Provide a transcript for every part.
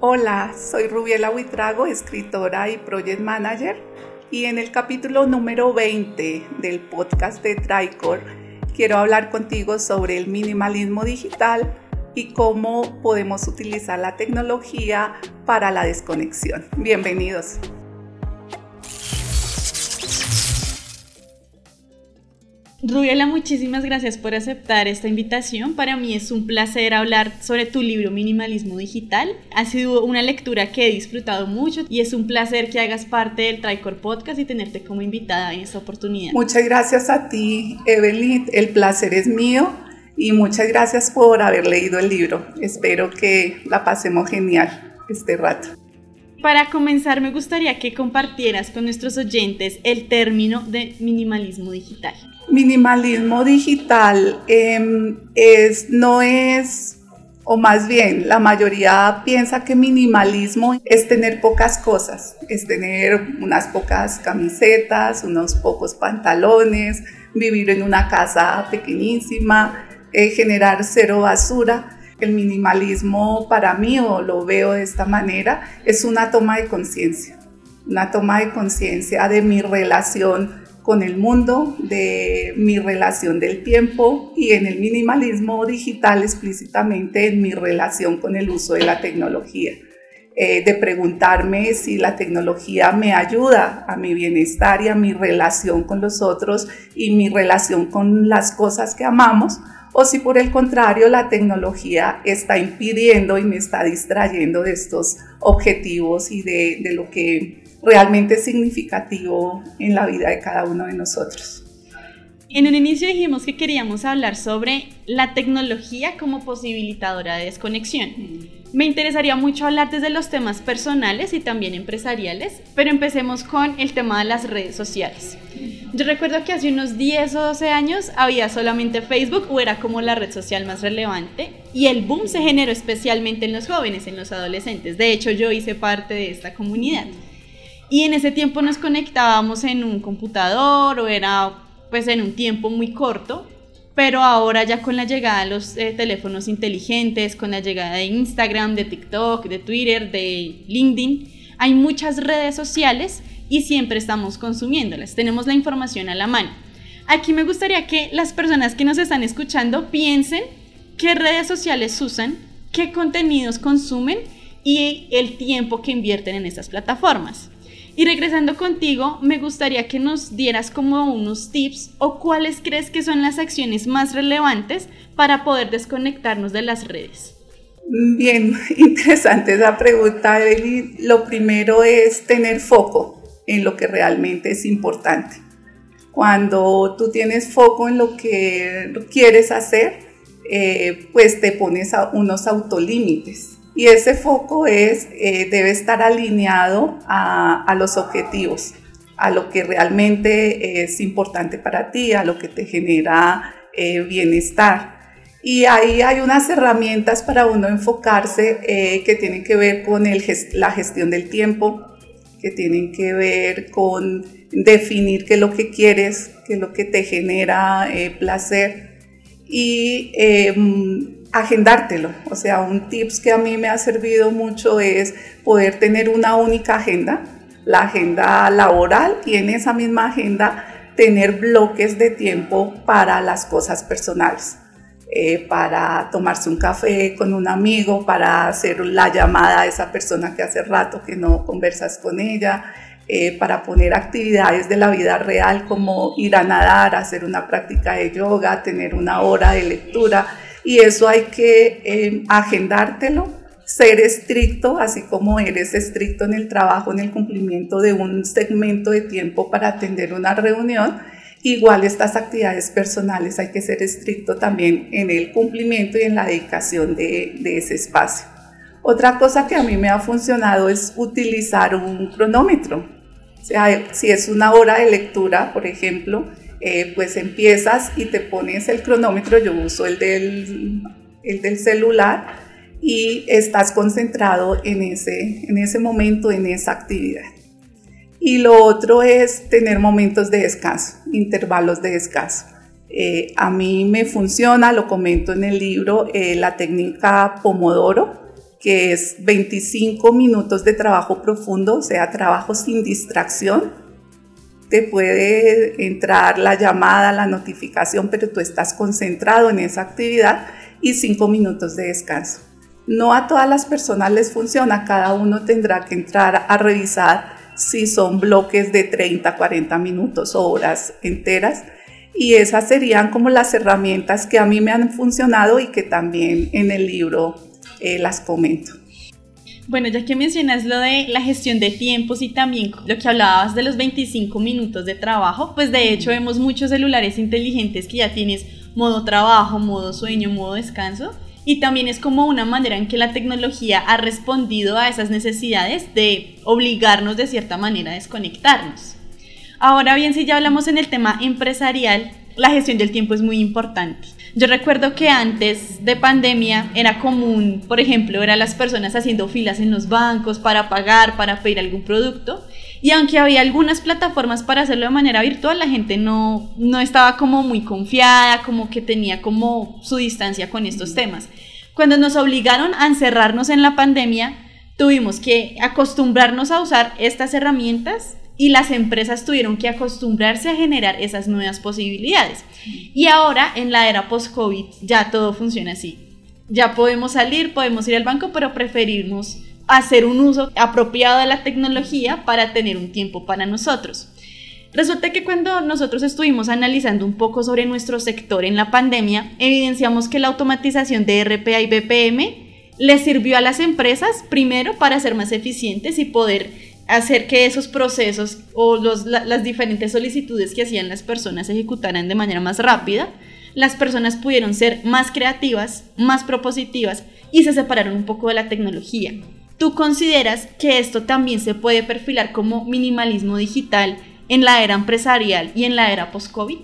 Hola, soy Rubiela Huitrago, escritora y project manager, y en el capítulo número 20 del podcast de Tricor quiero hablar contigo sobre el minimalismo digital y cómo podemos utilizar la tecnología para la desconexión. Bienvenidos. Rubiela, muchísimas gracias por aceptar esta invitación. Para mí es un placer hablar sobre tu libro Minimalismo Digital. Ha sido una lectura que he disfrutado mucho y es un placer que hagas parte del Tricor Podcast y tenerte como invitada en esta oportunidad. Muchas gracias a ti, Evelyn. El placer es mío y muchas gracias por haber leído el libro. Espero que la pasemos genial este rato. Para comenzar, me gustaría que compartieras con nuestros oyentes el término de minimalismo digital. Minimalismo digital em, es, no es, o más bien, la mayoría piensa que minimalismo es tener pocas cosas, es tener unas pocas camisetas, unos pocos pantalones, vivir en una casa pequeñísima, eh, generar cero basura. El minimalismo para mí, o lo veo de esta manera, es una toma de conciencia, una toma de conciencia de mi relación con el mundo, de mi relación del tiempo y en el minimalismo digital explícitamente en mi relación con el uso de la tecnología. Eh, de preguntarme si la tecnología me ayuda a mi bienestar y a mi relación con los otros y mi relación con las cosas que amamos o si por el contrario la tecnología está impidiendo y me está distrayendo de estos objetivos y de, lo que realmente es significativo en la vida de cada uno de nosotros. En un inicio dijimos que queríamos hablar sobre la tecnología como posibilitadora de desconexión. Me interesaría mucho hablar desde los temas personales y también empresariales, pero empecemos con el tema de las redes sociales. Yo recuerdo que hace unos 10 o 12 años había solamente Facebook o era como la red social más relevante y el boom se generó especialmente en los jóvenes, en los adolescentes. De hecho, yo hice parte de esta comunidad. Y en ese tiempo nos conectábamos en un computador o era pues en un tiempo muy corto, pero ahora ya con la llegada de los eh, teléfonos inteligentes, con la llegada de Instagram, de TikTok, de Twitter, de LinkedIn, hay muchas redes sociales y siempre estamos consumiéndolas, tenemos la información a la mano. Aquí me gustaría que las personas que nos están escuchando piensen qué redes sociales usan, qué contenidos consumen y el tiempo que invierten en estas plataformas. Y regresando contigo, me gustaría que nos dieras como unos tips o cuáles crees que son las acciones más relevantes para poder desconectarnos de las redes. Bien, interesante esa pregunta, Eli. Lo primero es tener foco en lo que realmente es importante. Cuando tú tienes foco en lo que quieres hacer, eh, pues te pones unos autolímites y ese foco es, eh, debe estar alineado a, los objetivos, a lo que realmente es importante para ti, a lo que te genera eh, bienestar. Y ahí hay unas herramientas para uno enfocarse eh, que tienen que ver con la gestión del tiempo, que tienen que ver con definir qué es lo que quieres, qué es lo que te genera placer. Y em, agendártelo. O sea, un tips que a mí me ha servido mucho es poder tener una única agenda, la agenda laboral y en esa misma agenda tener bloques de tiempo para las cosas personales. Eh, para tomarse un café con un amigo, para hacer la llamada a esa persona que hace rato que no conversas con ella, eh, para poner actividades de la vida real como ir a nadar, hacer una práctica de yoga, tener una hora de lectura y eso hay que eh, agendártelo, ser estricto, así como eres estricto en el trabajo, en el cumplimiento de un segmento de tiempo para atender una reunión. Igual estas actividades personales hay que ser estricto también en el cumplimiento y en la dedicación de, ese espacio. Otra cosa que a mí me ha funcionado es utilizar un cronómetro. O sea, si es una hora de lectura, por ejemplo, eh, pues empiezas y te pones el cronómetro, yo uso el del, el del celular y estás concentrado en ese, en ese momento, en esa actividad. Y lo otro es tener momentos de descanso, intervalos de descanso. Eh, a mí me funciona, lo comento en el libro, eh, la técnica Pomodoro, que es 25 minutos de trabajo profundo, o sea, trabajo sin distracción. Te puede entrar la llamada, la notificación, pero tú estás concentrado en esa actividad y 5 minutos de descanso. No a todas las personas les funciona, cada uno tendrá que entrar a revisar si son bloques de 30, 40 minutos horas enteras. Y esas serían como las herramientas que a mí me han funcionado y que también en el libro eh, las comento. Bueno, ya que mencionas lo de la gestión de tiempos y también lo que hablabas de los 25 minutos de trabajo, pues de hecho vemos muchos celulares inteligentes que ya tienes modo trabajo, modo sueño, modo descanso. Y también es como una manera en que la tecnología ha respondido a esas necesidades de obligarnos de cierta manera a desconectarnos. Ahora bien, si ya hablamos en el tema empresarial, la gestión del tiempo es muy importante. Yo recuerdo que antes de pandemia era común, por ejemplo, eran las personas haciendo filas en los bancos para pagar, para pedir algún producto. Y aunque había algunas plataformas para hacerlo de manera virtual, la gente no, no estaba como muy confiada, como que tenía como su distancia con estos temas. Cuando nos obligaron a encerrarnos en la pandemia, tuvimos que acostumbrarnos a usar estas herramientas y las empresas tuvieron que acostumbrarse a generar esas nuevas posibilidades. Y ahora, en la era post-COVID, ya todo funciona así. Ya podemos salir, podemos ir al banco, pero preferimos hacer un uso apropiado de la tecnología para tener un tiempo para nosotros. Resulta que cuando nosotros estuvimos analizando un poco sobre nuestro sector en la pandemia, evidenciamos que la automatización de RPA y BPM le sirvió a las empresas primero para ser más eficientes y poder hacer que esos procesos o las diferentes solicitudes que hacían las personas se ejecutaran de manera más rápida, las personas pudieron ser más creativas, más propositivas y se separaron un poco de la tecnología. ¿Tú consideras que esto también se puede perfilar como minimalismo digital en la era empresarial y en la era post-COVID?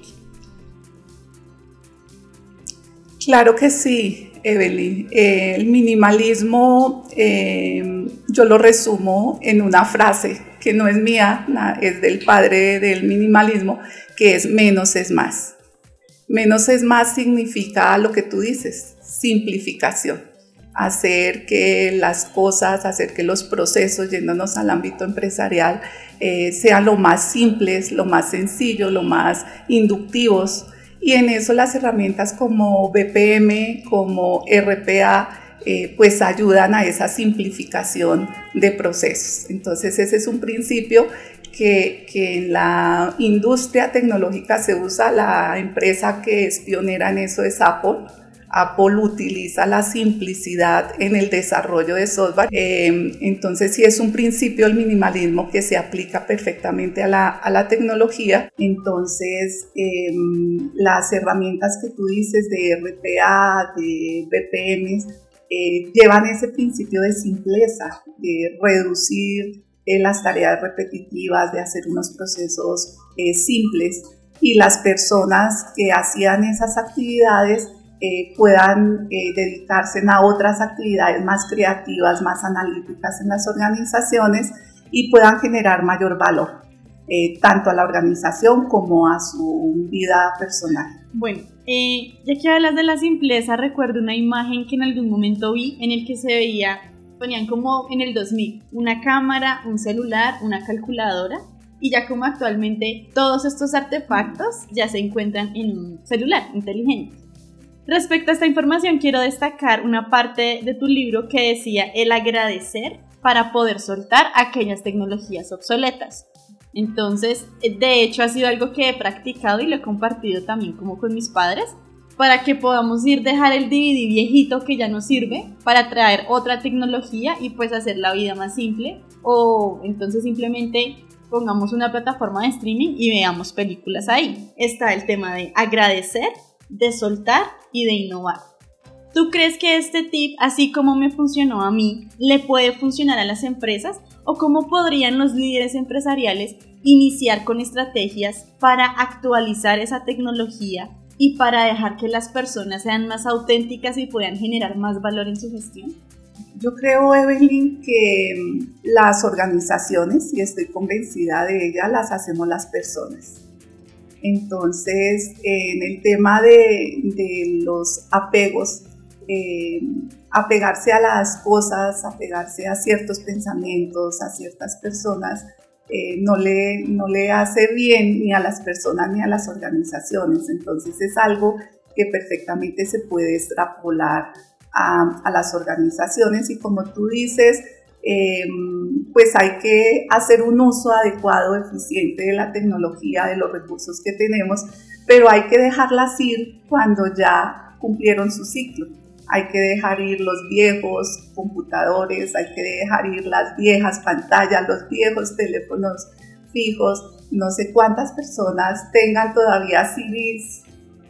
Claro que sí. Evelyn. Eh, el minimalismo eh, yo lo resumo en una frase que no es mía, es del padre del minimalismo, que es menos es más. Menos es más significa lo que tú dices, simplificación. Hacer que las cosas, hacer que los procesos, yéndonos al ámbito empresarial, eh, sean lo más simples, lo más sencillo, lo más inductivos y en eso las herramientas como BPM, como RPA, eh, pues ayudan a esa simplificación de procesos. Entonces ese es un principio que, que, en la industria tecnológica se usa. La empresa que es pionera en eso es Apple Apple utiliza la simplicidad en el desarrollo de software. Em, entonces, si es un principio el minimalismo que se aplica perfectamente a la, tecnología, entonces em, las herramientas que tú dices de RPA, de BPM, eh, llevan ese principio de simpleza, de reducir eh, las tareas repetitivas, de hacer unos procesos eh, simples y las personas que hacían esas actividades eh, puedan eh, dedicarse a otras actividades más creativas, más analíticas en las organizaciones y puedan generar mayor valor, eh, tanto a la organización como a su vida personal. Bueno, ya que hablas de la simpleza, recuerdo una imagen que en algún momento vi en el que se veía, ponían como en el 2000, una cámara, un celular, una calculadora y ya como actualmente todos estos artefactos ya se encuentran en un celular inteligente. Respecto a esta información, quiero destacar una parte de tu libro que decía el agradecer para poder soltar aquellas tecnologías obsoletas. Entonces, de hecho, ha sido algo que he practicado y lo he compartido también como con mis padres para que podamos ir dejar el DVD viejito que ya no sirve para traer otra tecnología y pues hacer la vida más simple o entonces simplemente pongamos una plataforma de streaming y veamos películas ahí. Está el tema de agradecer de soltar y de innovar. ¿Tú crees que este tip, así como me funcionó a mí, le puede funcionar a las empresas? ¿O cómo podrían los líderes empresariales iniciar con estrategias para actualizar esa tecnología y para dejar que las personas sean más auténticas y puedan generar más valor en su gestión? Yo creo, Evelyn, que las organizaciones, y estoy convencida de ellas, las hacemos las personas. Entonces, en el tema de, los apegos, eh, apegarse a las cosas, apegarse a ciertos pensamientos, a ciertas personas, eh, no, le, no le hace bien ni a las personas ni a las organizaciones. Entonces es algo que perfectamente se puede extrapolar a, a las organizaciones y como tú dices, eh, pues hay que hacer un uso adecuado, eficiente de la tecnología, de los recursos que tenemos, pero hay que dejarlas ir cuando ya cumplieron su ciclo. Hay que dejar ir los viejos computadores, hay que dejar ir las viejas pantallas, los viejos teléfonos fijos, no sé cuántas personas tengan todavía CDs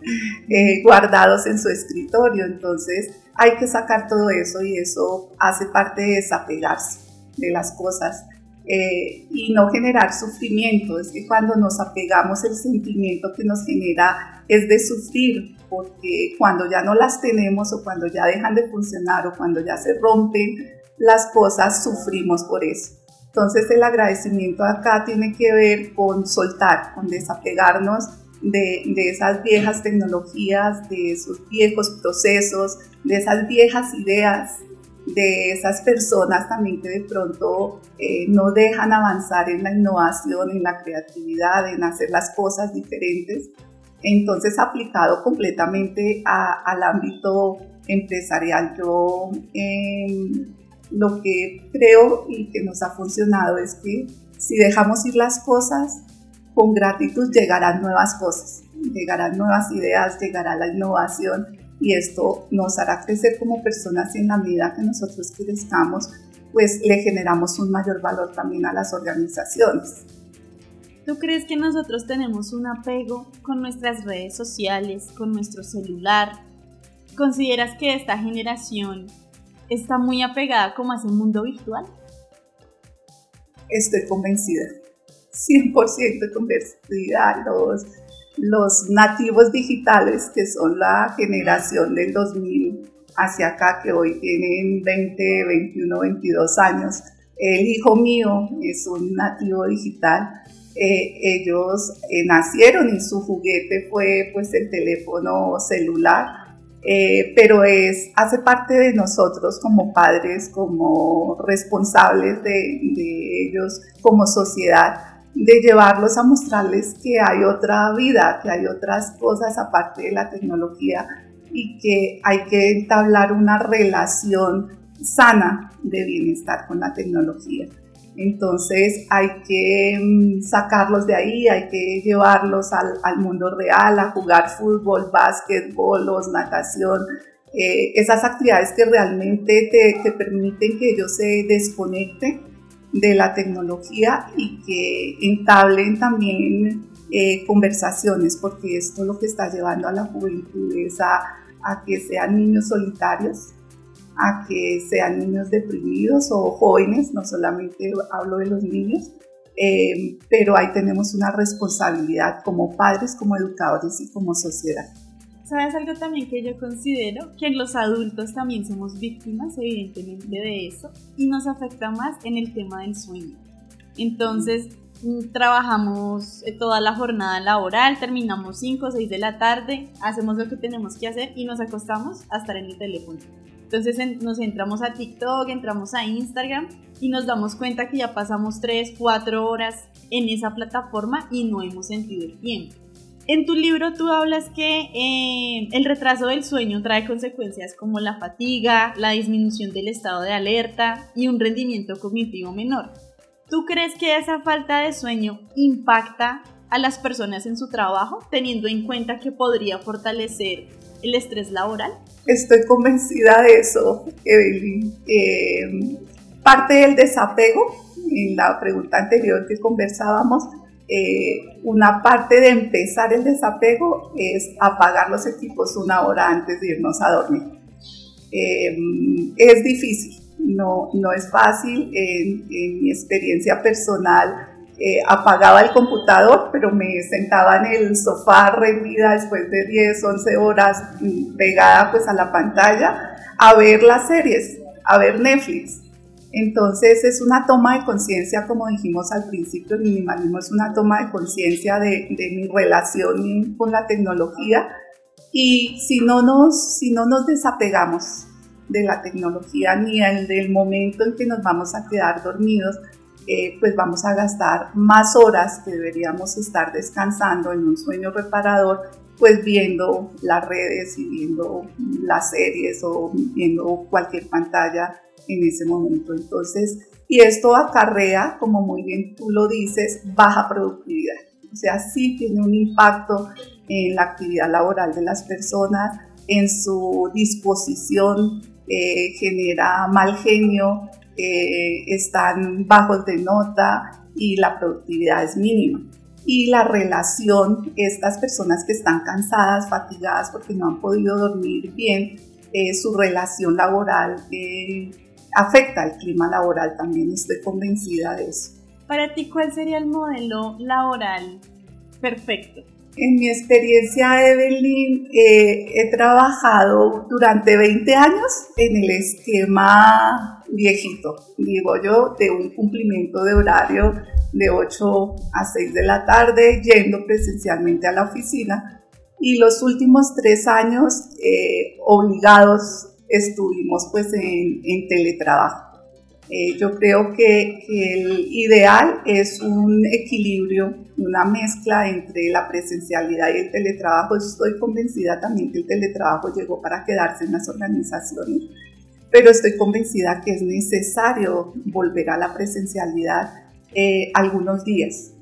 eh, guardados en su escritorio, entonces hay que sacar todo eso y eso hace parte de desapegarse de las cosas eh, y no generar sufrimiento. Es que cuando nos apegamos el sentimiento que nos genera es de sufrir, porque cuando ya no las tenemos o cuando ya dejan de funcionar o cuando ya se rompen las cosas, sufrimos por eso. Entonces el agradecimiento acá tiene que ver con soltar, con desapegarnos de, esas viejas tecnologías, de esos viejos procesos, de esas viejas ideas de esas personas también que de pronto eh, no dejan avanzar en la innovación, en la creatividad, en hacer las cosas diferentes. Entonces, aplicado completamente al ámbito empresarial, yo em, lo que creo y que nos ha funcionado es que si dejamos ir las cosas, con gratitud llegarán nuevas cosas, llegarán nuevas ideas, llegará la innovación y esto nos hará crecer como personas y en la medida que nosotros crezcamos, pues le generamos un mayor valor también a las organizaciones. ¿Tú crees que nosotros tenemos un apego con nuestras redes sociales, con nuestro celular? ¿Consideras que esta generación está muy apegada como a ese mundo virtual? Estoy convencida, 100% convencida. Los, los nativos digitales, que son la generación del 2000 hacia acá, que hoy tienen 20, 21, 22 años. El hijo mío es un nativo digital. Eh, ellos eh, nacieron y su juguete fue pues el teléfono celular, eh, pero es, hace parte de nosotros como padres, como responsables de ellos, como sociedad de llevarlos a mostrarles que hay otra vida, que hay otras cosas aparte de la tecnología y que hay que entablar una relación sana de bienestar con la tecnología. Entonces hay que mm, sacarlos de ahí, hay que llevarlos al, mundo real, a jugar fútbol, básquetbol, natación, eh, esas actividades que realmente te, te permiten que ellos se desconecten de la tecnología y que entablen también eh, conversaciones, porque esto lo que está llevando a la juventud es a, que sean niños solitarios, a que sean niños deprimidos o jóvenes, no solamente hablo de los niños, eh, pero ahí tenemos una responsabilidad como padres, como educadores y como sociedad. ¿Sabes algo también que yo considero? Que los adultos también somos víctimas, evidentemente, de eso, y nos afecta más en el tema del sueño. Entonces, mm, trabajamos eh, toda la jornada laboral, terminamos 5 o 6 de la tarde, hacemos lo que tenemos que hacer y nos acostamos a estar en el teléfono. Entonces nos entramos a TikTok, entramos a Instagram y nos damos cuenta que ya pasamos 3, 4 horas en esa plataforma y no hemos sentido el tiempo. En tu libro tú hablas que eh, el retraso del sueño trae consecuencias como la fatiga, la disminución del estado de alerta y un rendimiento cognitivo menor. ¿Tú crees que esa falta de sueño impacta a las personas en su trabajo, teniendo en cuenta que podría fortalecer el estrés laboral? Estoy convencida de eso, Evelyn. Eh, parte del desapego, en la pregunta anterior que conversábamos, eh, una parte de empezar el desapego es apagar los equipos una hora antes de irnos a dormir. Eh, es difícil, no, no es fácil. En, mi experiencia personal, eh, apagaba el computador, pero me sentaba en el sofá rendida después de 10, 11 horas mm, pegada pues a la pantalla a ver las series, a ver Netflix. Entonces es una toma de conciencia, como dijimos al principio, el minimalismo es una toma de conciencia de, mi relación con la tecnología. Y si no nos, si no nos desapegamos de la tecnología ni el del momento en que nos vamos a quedar dormidos, eh, pues vamos a gastar más horas que deberíamos estar descansando en un sueño reparador, pues viendo las redes y viendo las series o viendo cualquier pantalla en ese momento. Entonces, y esto acarrea, como muy bien tú lo dices, baja productividad. O sea, sí tiene un impacto en la actividad laboral de las personas, en su disposición, eh, genera mal genio, eh, están bajos de nota y la productividad es mínima. Y la relación, estas personas que están cansadas, fatigadas porque no han podido dormir bien, eh, su relación laboral afecta el clima laboral también, estoy convencida de eso. Para ti, ¿cuál sería el modelo laboral perfecto? En mi experiencia, Evelyn, eh, he trabajado durante 20 años en el esquema viejito, digo yo, de un cumplimiento de horario de 8 a 6 de la tarde, yendo presencialmente a la oficina. Y los últimos tres años eh, obligados estuvimos pues en, en teletrabajo. Eh, yo creo que, el ideal es un equilibrio, una mezcla entre la presencialidad y el teletrabajo. Estoy convencida también que el teletrabajo llegó para quedarse en las organizaciones, pero estoy convencida que es necesario volver a la presencialidad eh, algunos días.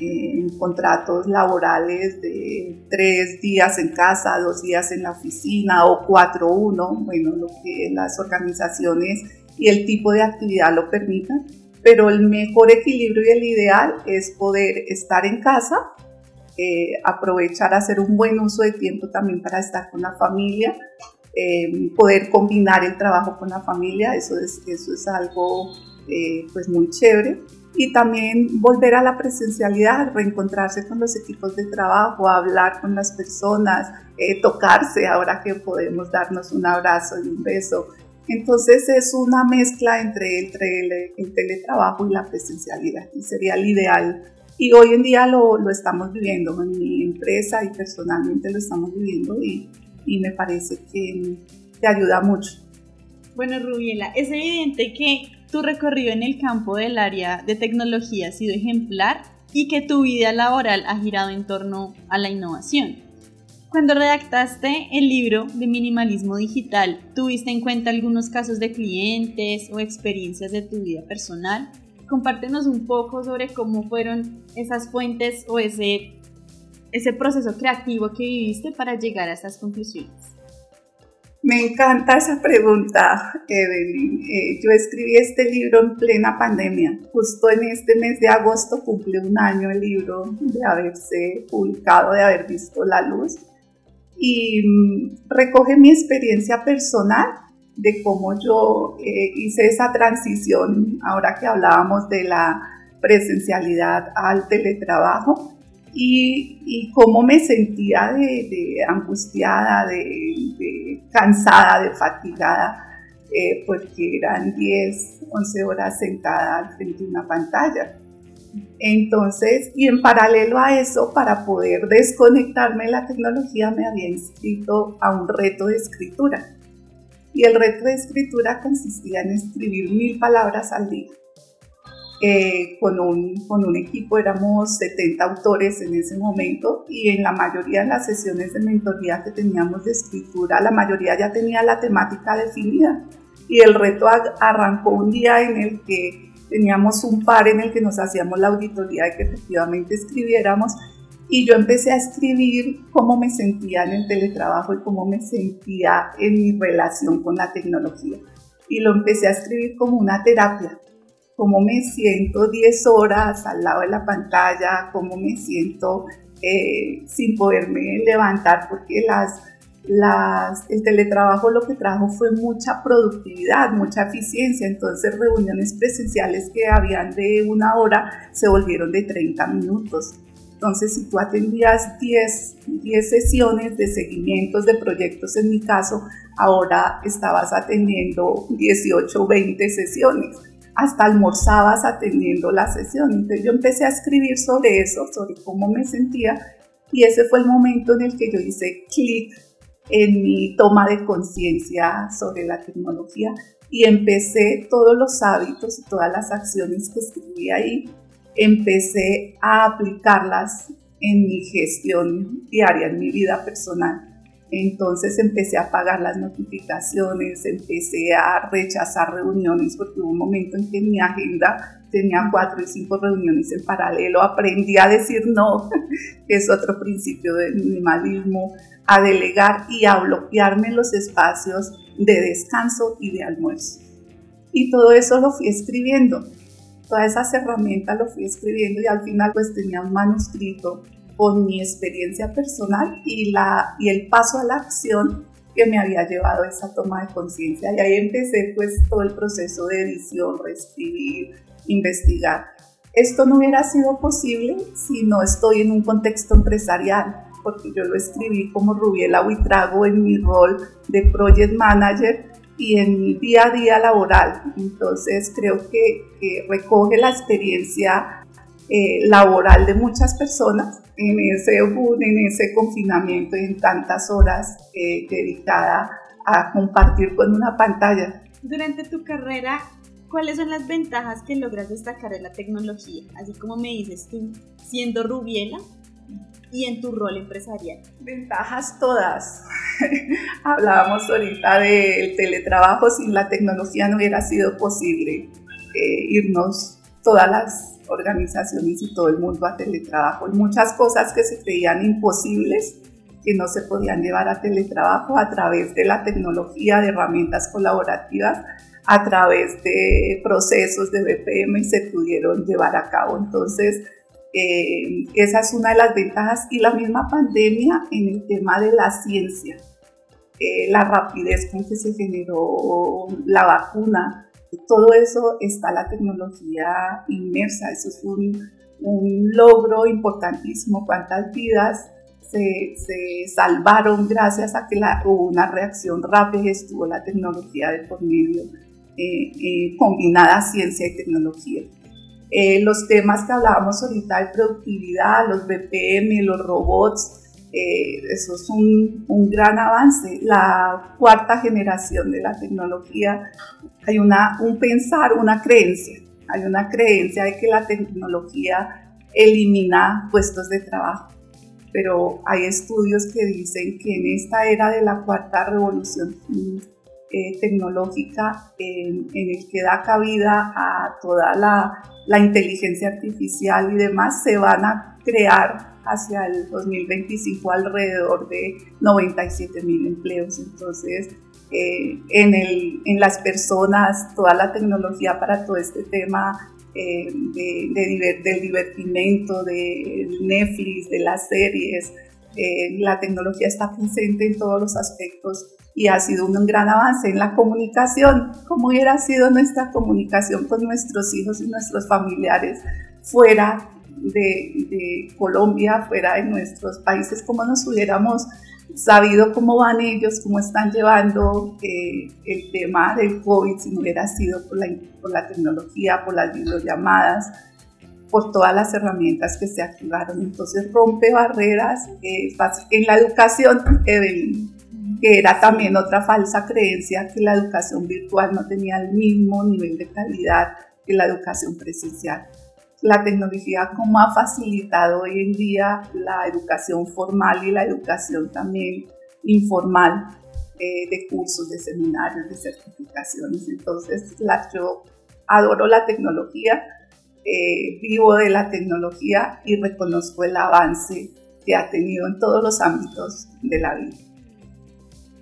Eh, en contratos laborales de tres días en casa, dos días en la oficina o cuatro uno, bueno, lo que las organizaciones y el tipo de actividad lo permitan, pero el mejor equilibrio y el ideal es poder estar en casa, eh, aprovechar, hacer un buen uso de tiempo también para estar con la familia, eh, poder combinar el trabajo con la familia, eso es, eso es algo eh, pues muy chévere. Y también volver a la presencialidad, reencontrarse con los equipos de trabajo, hablar con las personas, tocarse ahora que podemos darnos un abrazo y un beso, entonces es una mezcla entre, el, teletrabajo y la presencialidad y sería el ideal. Y hoy en día lo, lo, estamos viviendo en mi empresa y personalmente lo estamos viviendo y, y me parece que te ayuda mucho. Bueno, Rubiela, es evidente que tu recorrido en el campo del área de tecnología ha sido ejemplar y que tu vida laboral ha girado en torno a la innovación. Cuando redactaste el libro de minimalismo digital, ¿tuviste en cuenta algunos casos de clientes o experiencias de tu vida personal? Compártenos un poco sobre cómo fueron esas fuentes o ese, ese proceso creativo que viviste para llegar a estas conclusiones. Me encanta esa pregunta, Evelyn. Eh, yo escribí este libro en plena pandemia. Justo en este mes de agosto cumple un año el libro de haberse publicado, de haber visto la luz y mm, recoge mi experiencia personal de cómo yo eh, hice esa transición, ahora que hablábamos de la presencialidad al teletrabajo, y, cómo me sentía de, angustiada, de, cansada, de fatigada, eh, porque eran 10, 11 horas sentada frente a una pantalla. Entonces, y en paralelo a eso, para poder desconectarme de la tecnología, me había inscrito a un reto de escritura. Y el reto de escritura consistía en escribir mil palabras al día. Eh, con, un, con un equipo éramos 70 autores en ese momento y en la mayoría de las sesiones de mentoría que teníamos de escritura, la mayoría ya tenía la temática definida. Y el reto arrancó un día en el que teníamos un par en el que nos hacíamos la auditoría de que efectivamente escribiéramos y yo empecé a escribir cómo me sentía en el teletrabajo y cómo me sentía en mi relación con la tecnología. Y lo empecé a escribir como una terapia, cómo me siento 10 horas al lado de la pantalla, cómo me siento eh, sin poderme levantar porque el teletrabajo lo que trajo fue mucha productividad, mucha eficiencia, entonces reuniones presenciales que habían de una hora se volvieron de 30 minutos. Entonces, si tú atendías 10, 10 sesiones de seguimientos de proyectos, en mi caso, ahora estabas atendiendo 18 o 20 sesiones. Hasta almorzabas atendiendo la sesión. Entonces, yo empecé a escribir sobre eso, sobre cómo me sentía, y ese fue el momento en el que yo hice clic en mi toma de conciencia sobre la tecnología y empecé todos los hábitos y todas las acciones que escribí ahí, empecé a aplicarlas en mi gestión diaria, en mi vida personal. Entonces empecé a apagar las notificaciones, empecé a rechazar reuniones porque hubo un momento en que mi agenda tenía cuatro y cinco reuniones en paralelo. Aprendí a decir no, que es otro principio del minimalismo, a delegar y a bloquearme los espacios de descanso y de almuerzo. Y todo eso lo fui escribiendo. Todas esas herramientas lo fui escribiendo y al final pues tenía un manuscrito con mi experiencia personal y, la, y el paso a la acción que me había llevado a esa toma de conciencia. Y ahí empecé pues todo el proceso de edición, reescribir, investigar. Esto no hubiera sido posible si no estoy en un contexto empresarial, porque yo lo escribí como Rubiela Huitrago en mi rol de Project Manager y en mi día a día laboral. Entonces creo que, recoge la experiencia eh, laboral de muchas personas en ese en ese confinamiento y en tantas horas eh, dedicada a compartir con una pantalla. Durante tu carrera, ¿cuáles son las ventajas que logras destacar de la tecnología? Así como me dices tú, siendo Rubiela y en tu rol empresarial. Ventajas todas. Hablábamos ahorita del teletrabajo, sin la tecnología no hubiera sido posible eh, irnos todas las organizaciones y todo el mundo a teletrabajo. Muchas cosas que se creían imposibles, que no se podían llevar a teletrabajo a través de la tecnología, de herramientas colaborativas, a través de procesos de BPM y se pudieron llevar a cabo. Entonces, eh, esa es una de las ventajas y la misma pandemia en el tema de la ciencia, eh, la rapidez con que se generó la vacuna, todo eso está la tecnología inmersa, eso es un, un logro importantísimo, cuántas vidas se, se, salvaron gracias a que la, hubo una reacción rápida y estuvo la tecnología de por medio, eh, eh, combinada ciencia y tecnología. Eh, los temas que hablábamos ahorita de productividad, los BPM, los robots, eso es un, gran avance. La cuarta generación de la tecnología hay una, un pensar, una creencia. Hay una creencia de que la tecnología elimina puestos de trabajo. Pero hay estudios que dicen que en esta era de la cuarta revolución eh, tecnológica, en, el que da cabida a toda la inteligencia artificial y demás, se van a crear hacia el 2025 alrededor de 97 mil empleos. Entonces, eh, en, el, en, las personas, toda la tecnología para todo este tema eh, de, del divertimento, de Netflix, de las series. Eh, la tecnología está presente en todos los aspectos y ha sido un gran avance en la comunicación. ¿Cómo hubiera sido nuestra comunicación con nuestros hijos y nuestros familiares fuera de, Colombia, fuera de nuestros países? ¿Cómo nos hubiéramos sabido cómo van ellos, cómo están llevando eh, el tema del COVID, si no hubiera sido por la, por la tecnología, por las videollamadas, por todas las herramientas que se activaron. Entonces rompe barreras eh, en la educación, que era también otra falsa creencia que la educación virtual no tenía el mismo nivel de calidad que la educación presencial la tecnología como ha facilitado hoy en día la educación formal y la educación también informal eh, de cursos, de seminarios, de certificaciones. Entonces, la, yo adoro la tecnología, eh, vivo de la tecnología y reconozco el avance que ha tenido en todos los ámbitos de la vida.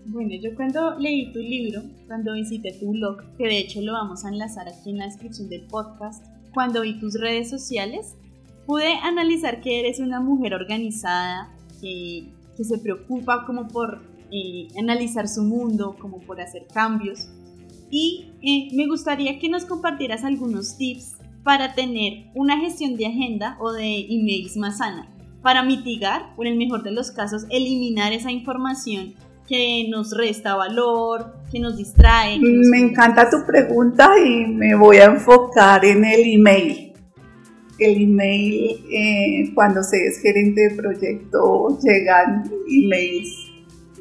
Bueno, yo cuando leí tu libro, cuando visité tu blog, que de hecho lo vamos a enlazar aquí en la descripción del podcast, cuando vi tus redes sociales, pude analizar que eres una mujer organizada, que, se preocupa como por eh, analizar su mundo, como por hacer cambios. Y eh, me gustaría que nos compartieras algunos tips para tener una gestión de agenda o de emails más sana, para mitigar, o en el mejor de los casos, eliminar esa información que nos resta valor, que nos distrae. me encanta tu pregunta y me voy a enfocar en el email. El email, eh, cuando se es gerente de proyecto, llegan emails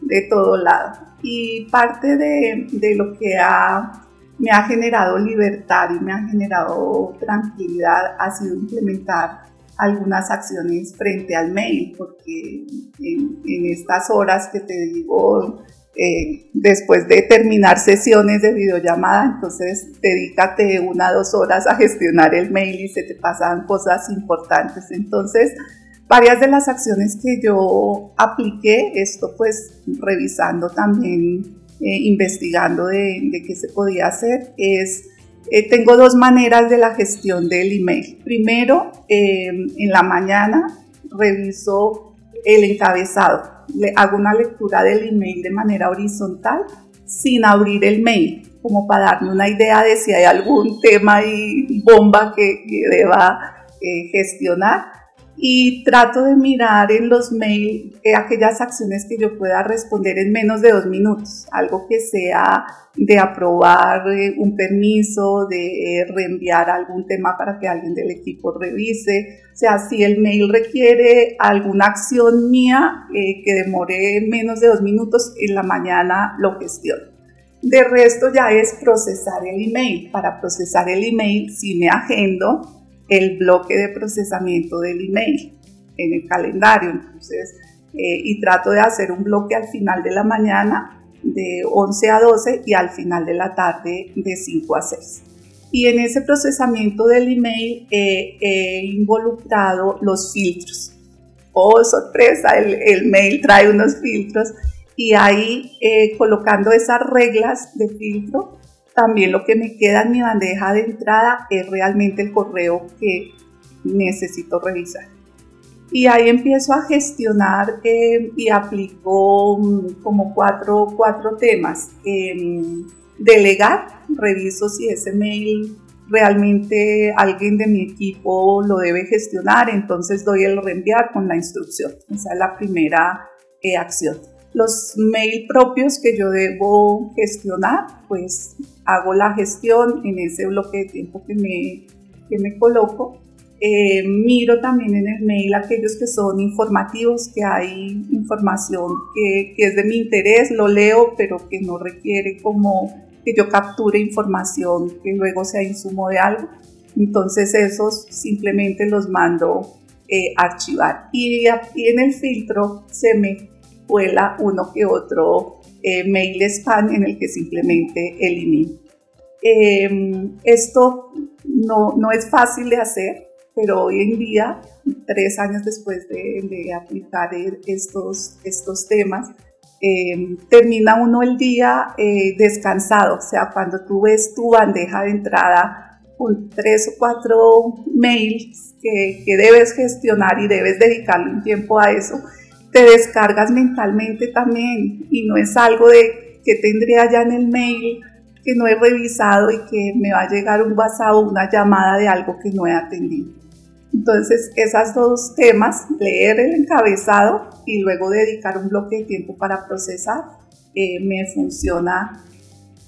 de todo lado. Y parte de, de lo que ha, me ha generado libertad y me ha generado tranquilidad ha sido implementar algunas acciones frente al mail, porque en, en estas horas que te digo, eh, después de terminar sesiones de videollamada, entonces dedícate una o dos horas a gestionar el mail y se te pasan cosas importantes. Entonces, varias de las acciones que yo apliqué, esto pues revisando también, eh, investigando de, qué se podía hacer, es, eh, tengo dos maneras de la gestión del email. Primero, en la mañana reviso el encabezado le hago una lectura del email de manera horizontal sin abrir el mail, como para darme una idea de si hay algún tema y bomba que, deba eh, gestionar y trato de mirar en los mails eh, aquellas acciones que yo pueda responder en menos de dos minutos, algo que sea de aprobar eh, un permiso, de reenviar algún tema para que alguien del equipo revise, o sea, si el mail requiere alguna acción mía eh, que demore menos de dos minutos, en la mañana lo gestiono. De resto ya es procesar el email. Para procesar el email, si me agendo, el bloque de procesamiento del email en el calendario. Entonces, eh, y trato de hacer un bloque al final de la mañana de 11 a 12 y al final de la tarde de 5 a 6. Y en ese procesamiento del email he involucrado los filtros. Oh, sorpresa, el, el mail trae unos filtros y ahí eh, colocando esas reglas de filtro también lo que me queda en mi bandeja de entrada es realmente el correo que necesito revisar. Y ahí empiezo a gestionar eh, y aplico mm, como cuatro, cuatro temas. Em, delegar, reviso si ese mail realmente alguien de mi equipo lo debe gestionar, entonces doy el reenviar con la instrucción. Esa es la primera eh, acción los mail propios que yo debo gestionar, pues hago la gestión en ese bloque de tiempo que me, que me coloco. Eh, miro también en el mail aquellos que son informativos, que hay información que, que, es de mi interés, lo leo, pero que no requiere como que yo capture información que luego sea insumo de algo. Entonces esos simplemente los mando eh, archivar. Y, y en el filtro se me vuela uno que otro eh, mail spam en el que simplemente elimino. Em, esto no, no, es fácil de hacer, pero hoy en día, tres años después de, aplicar estos, estos temas, em, termina uno el día eh, descansado, o sea, cuando tú ves tu bandeja de entrada con tres o cuatro mails que, que debes gestionar y debes dedicarle un tiempo a eso, te descargas mentalmente también y no es algo de que tendría ya en el mail que no he revisado y que me va a llegar un WhatsApp o una llamada de algo que no he atendido. Entonces, esos dos temas, leer el encabezado y luego dedicar un bloque de tiempo para procesar, eh, me funciona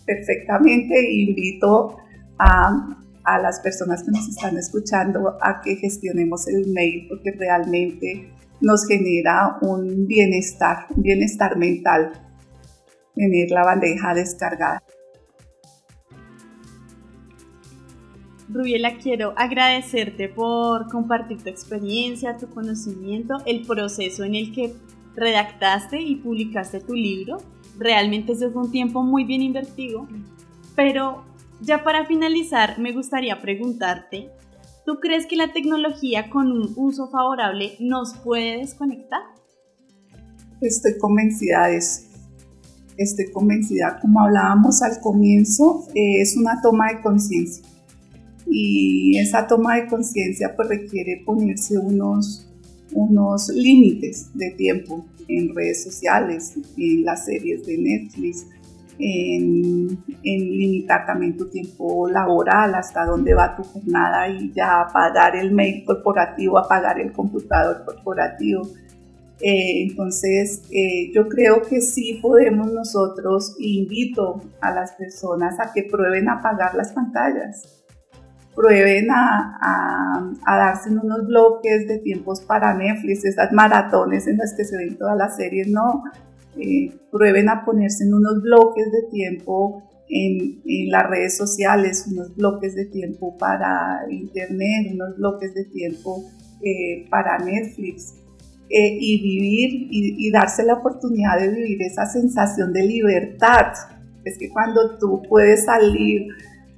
perfectamente invito a, a las personas que nos están escuchando a que gestionemos el mail porque realmente nos genera un bienestar, un bienestar mental, tener la bandeja descargada. Rubiela, quiero agradecerte por compartir tu experiencia, tu conocimiento, el proceso en el que redactaste y publicaste tu libro. Realmente ese fue un tiempo muy bien invertido. Pero ya para finalizar, me gustaría preguntarte, ¿Tú crees que la tecnología con un uso favorable nos puede desconectar? Estoy convencida de eso. Estoy convencida, como hablábamos al comienzo, eh, es una toma de conciencia. Y esa toma de conciencia pues requiere ponerse unos, unos límites de tiempo en redes sociales, en las series de Netflix, en, limitar también tu tiempo laboral, hasta dónde va tu jornada y ya apagar el mail corporativo, apagar el computador corporativo. Eh, entonces, eh, yo creo que sí podemos nosotros, invito a las personas a que prueben a apagar las pantallas, prueben a, a, a darse en unos bloques de tiempos para Netflix, esas maratones en las que se ven todas las series, no, eh, prueben a ponerse en unos bloques de tiempo en, las redes sociales, unos bloques de tiempo para internet, unos bloques de tiempo eh, para Netflix. Eh, y vivir y, darse la oportunidad de vivir esa sensación de libertad. Es que cuando tú puedes salir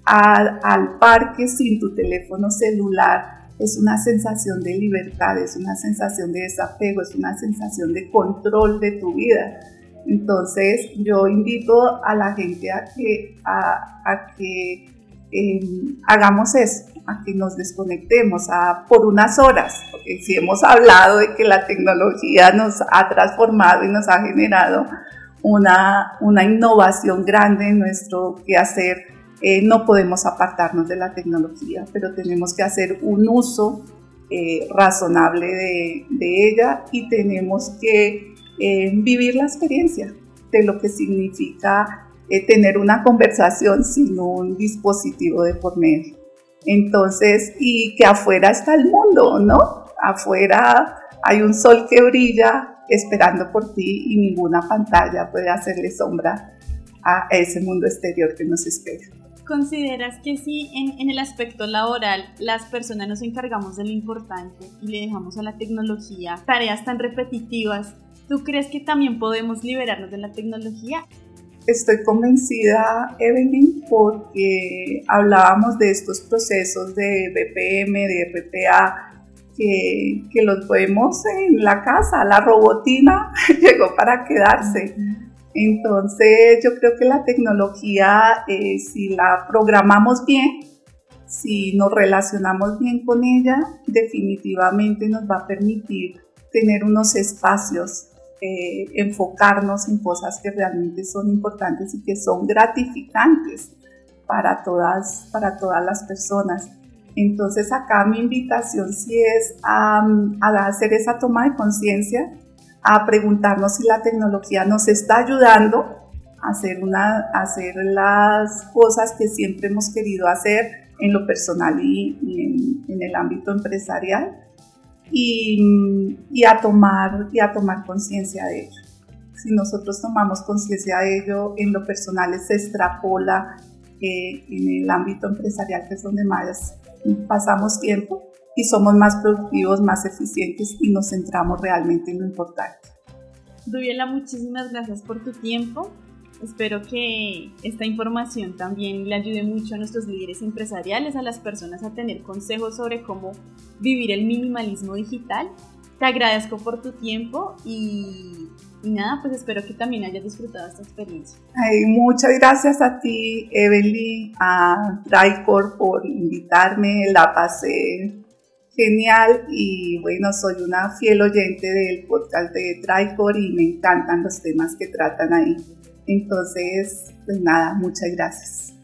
al parque sin tu teléfono celular, es una sensación de libertad, es una sensación de desapego, es una sensación de control de tu vida. Entonces yo invito a la gente a que, a, que em, hagamos eso, a que nos desconectemos a, por unas horas, porque si hemos hablado de que la tecnología nos ha transformado y nos ha generado una, una innovación grande en nuestro quehacer eh, no podemos apartarnos de la tecnología, pero tenemos que hacer un uso eh, razonable de, ella y tenemos que eh, vivir la experiencia de lo que significa tener una conversación sin un dispositivo de por medio. Entonces, y que afuera está el mundo, ¿no? Afuera hay un sol que brilla esperando por ti y ninguna pantalla puede hacerle sombra a ese mundo exterior que nos espera. ¿Consideras que si en, el aspecto laboral las personas nos encargamos de lo importante y le dejamos a la tecnología tareas tan repetitivas, ¿tú crees que también podemos liberarnos de la tecnología? Estoy convencida, Evelyn, porque hablábamos de estos procesos de BPM, de RPA, que, que los vemos en la casa. La robotina llegó para quedarse. Entonces yo creo que la tecnología, eh, si la programamos bien, si nos relacionamos bien con ella, definitivamente nos va a permitir tener unos espacios, eh, enfocarnos en cosas que realmente son importantes y que son gratificantes para todas, para todas las personas. Entonces acá mi invitación sí es a hacer esa toma de conciencia a preguntarnos si la tecnología nos está ayudando a hacer, una, hacer las cosas que siempre hemos querido hacer en lo personal y, en, el ámbito empresarial y, a tomar, y a tomar conciencia de ello. Si nosotros tomamos conciencia de ello, en lo personal se extrapola eh, en el ámbito empresarial, que es donde más pasamos tiempo, y somos más productivos, más eficientes y nos centramos realmente en lo importante. Dubiela, muchísimas gracias por tu tiempo. Espero que esta información también le ayude mucho a nuestros líderes empresariales, a las personas a tener consejos sobre cómo vivir el minimalismo digital. Te agradezco por tu tiempo y, nada, pues espero que también hayas disfrutado esta experiencia. muchas gracias a ti, Evelyn, a Tricor por invitarme. La pasé genial y bueno, soy una fiel oyente del podcast de Tricor y me encantan los temas que tratan ahí. Entonces, pues nada, muchas gracias.